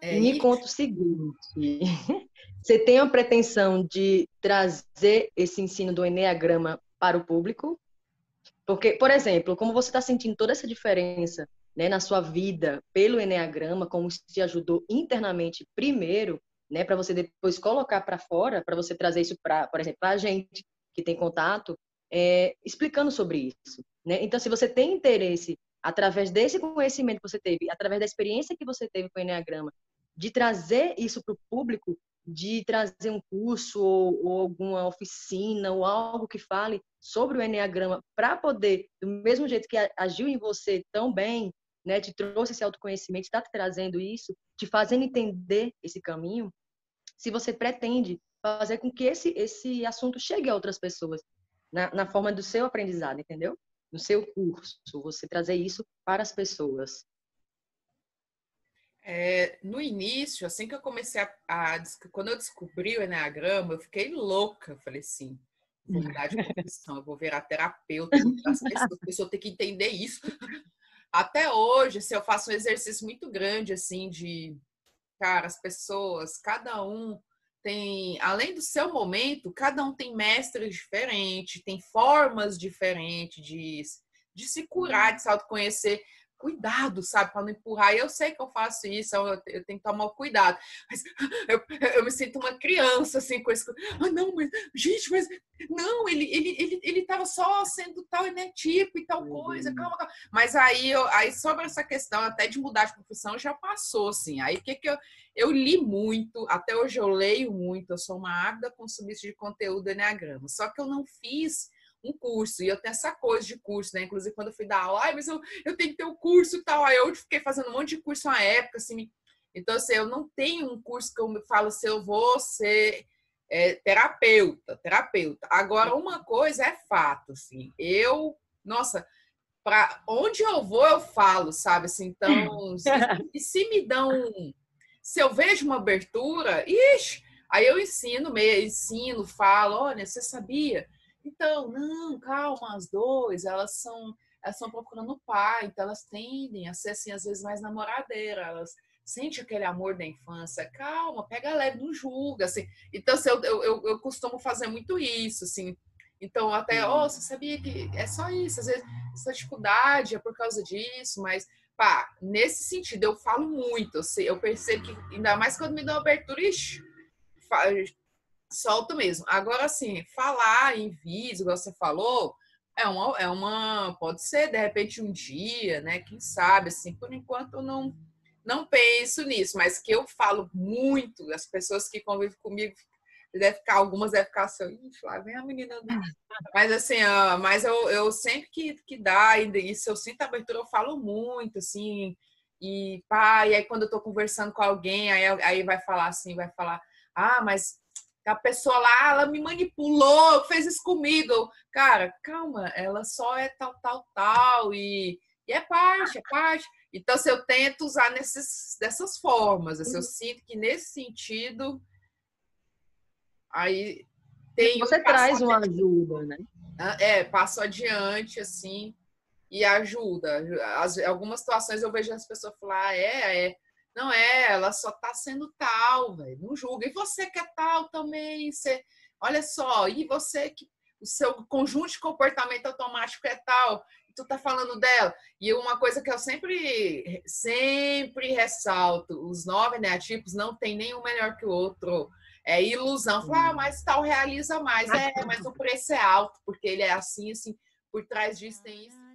É, Me e... conta o seguinte: você tem a pretensão de trazer esse ensino do Enneagrama para o público? Porque, por exemplo, como você está sentindo toda essa diferença né, na sua vida pelo Enneagrama, como te ajudou internamente primeiro, né, para você depois colocar para fora, para você trazer isso para, por exemplo, a gente que tem contato, é, explicando sobre isso. Né? Então, se você tem interesse, através desse conhecimento que você teve, através da experiência que você teve com o Enneagrama, de trazer isso para o público, de trazer um curso ou, ou, alguma oficina ou algo que fale sobre o Enneagrama para poder, do mesmo jeito que agiu em você tão bem, né, te trouxe esse autoconhecimento, está te trazendo isso, te fazendo entender esse caminho, se você pretende fazer com que esse, esse assunto chegue a outras pessoas, na, na forma do seu aprendizado, entendeu? No seu curso, você trazer isso para as pessoas. É, no início, assim que eu comecei a, a, Quando eu descobri o Enneagrama, eu fiquei louca. Eu falei assim: vou mudar de profissão, eu vou virar terapeuta, as pessoas, tem que entender isso. Até hoje, assim, eu faço um exercício muito grande, assim, de. Cara, as pessoas, cada um tem, além do seu momento, cada um tem mestres diferentes, tem formas diferentes de, de se curar, de se autoconhecer cuidado, sabe, para não empurrar. E eu sei que eu faço isso, eu, eu tenho que tomar cuidado. Mas eu, eu, me sinto uma criança, assim, com isso. Ah, não, mas, gente, mas não, ele ele ele, ele tava só sendo tal né, tipo e tal coisa, calma, calma. Mas aí, eu, aí sobre essa questão até de mudar de profissão já passou, assim. Aí o que que eu eu li muito, até hoje eu leio muito, eu sou uma ávida consumista de conteúdo do Enneagrama. Só que eu não fiz um curso. E eu tenho essa coisa de curso, né? Inclusive, quando eu fui dar aula, ai, mas eu, eu tenho que ter o um curso e tal. Aí eu fiquei fazendo um monte de curso na época, assim. Então, assim, eu não tenho um curso que eu me falo se eu vou ser é, terapeuta, terapeuta. Agora, uma coisa é fato, assim. Eu, nossa, para onde eu vou, eu falo, sabe? Assim, então, se, e se me dão. Se eu vejo uma abertura, ixi, aí eu ensino, meio, ensino, falo, olha, você sabia? Então, não, calma, as duas, elas são elas estão procurando o pai, então elas tendem a ser assim, às vezes mais namoradeira, elas sentem aquele amor da infância, calma, pega leve, não julga, assim. Então, assim, eu, eu, eu costumo fazer muito isso, assim. Então, até, ó, oh, você sabia que é só isso, às vezes essa dificuldade é por causa disso, mas, pá, nesse sentido, eu falo muito, assim, eu percebo que, ainda mais quando me dá abertura, ixi, solto mesmo. Agora, assim, falar em vídeo, igual você falou, é uma, é uma. Pode ser, de repente, um dia, né? Quem sabe, assim, por enquanto eu não, não penso nisso, mas que eu falo muito, as pessoas que convivem comigo deve ficar, algumas devem ficar assim, lá vem a menina. Mas assim, uh, mas eu, eu sempre que, que dá, e se eu sinto abertura, eu falo muito, assim, e pá, e aí quando eu tô conversando com alguém, aí, aí vai falar assim, vai falar, ah, mas a pessoa lá, ela me manipulou, fez isso comigo. Cara, calma, ela só é tal, tal, tal, e, e é parte, é parte. Então, se eu tento usar nesses, dessas formas, assim, eu uhum. sinto que nesse sentido, aí tem. Você traz uma ajuda, né? É, passo adiante, assim, e ajuda. As, algumas situações eu vejo as pessoas falar, ah, é, é não é, ela só tá sendo tal, velho. Não julga. E você que é tal também, você, olha só, e você que o seu conjunto de comportamento automático é tal, e tu tá falando dela. E uma coisa que eu sempre sempre ressalto, os nove neatipos não tem nenhum melhor que o outro. É ilusão. Falar, ah, mas tal realiza mais. É, mas o preço é alto, porque ele é assim, assim, por trás disso tem isso.